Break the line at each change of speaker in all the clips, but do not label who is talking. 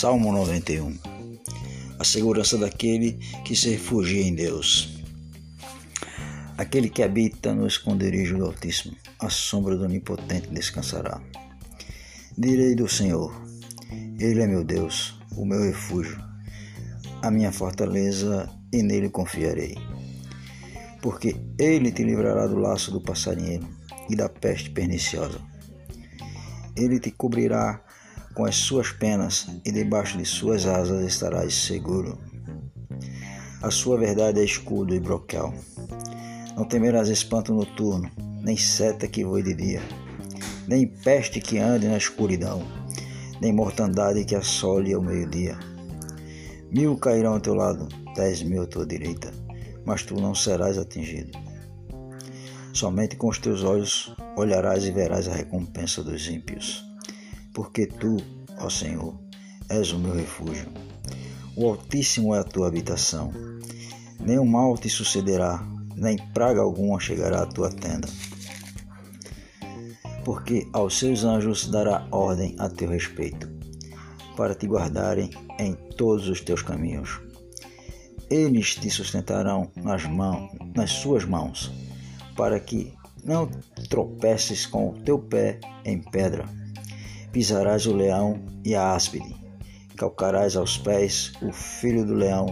Salmo 91 A segurança daquele que se refugia em Deus. Aquele que habita no esconderijo do Altíssimo, a sombra do Onipotente descansará. Direi do Senhor: Ele é meu Deus, o meu refúgio, a minha fortaleza, e nele confiarei. Porque ele te livrará do laço do passarinheiro e da peste perniciosa. Ele te cobrirá com as suas penas e debaixo de suas asas estarás seguro. A sua verdade é escudo e broquel. Não temerás espanto noturno, nem seta que voe de dia, nem peste que ande na escuridão, nem mortandade que assole ao meio-dia. Mil cairão ao teu lado, dez mil à tua direita, mas tu não serás atingido. Somente com os teus olhos olharás e verás a recompensa dos ímpios porque tu, ó Senhor, és o meu refúgio. O Altíssimo é a tua habitação. Nenhum mal te sucederá, nem praga alguma chegará à tua tenda. Porque aos seus anjos dará ordem a teu respeito, para te guardarem em todos os teus caminhos. Eles te sustentarão nas mãos, nas suas mãos, para que não tropeces com o teu pé em pedra pisarás o leão e a áspide, calcarás aos pés o filho do leão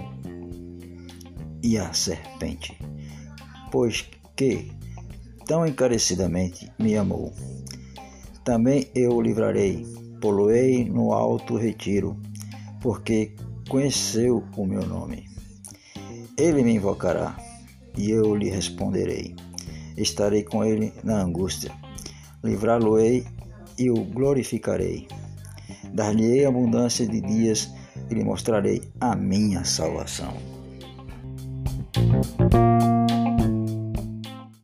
e a serpente, pois que tão encarecidamente me amou. Também eu o livrarei, poloei no alto retiro, porque conheceu o meu nome. Ele me invocará, e eu lhe responderei. Estarei com ele na angústia. Livrá-lo-ei e o glorificarei. Dar-lhe-ei abundância de dias e lhe mostrarei a minha salvação.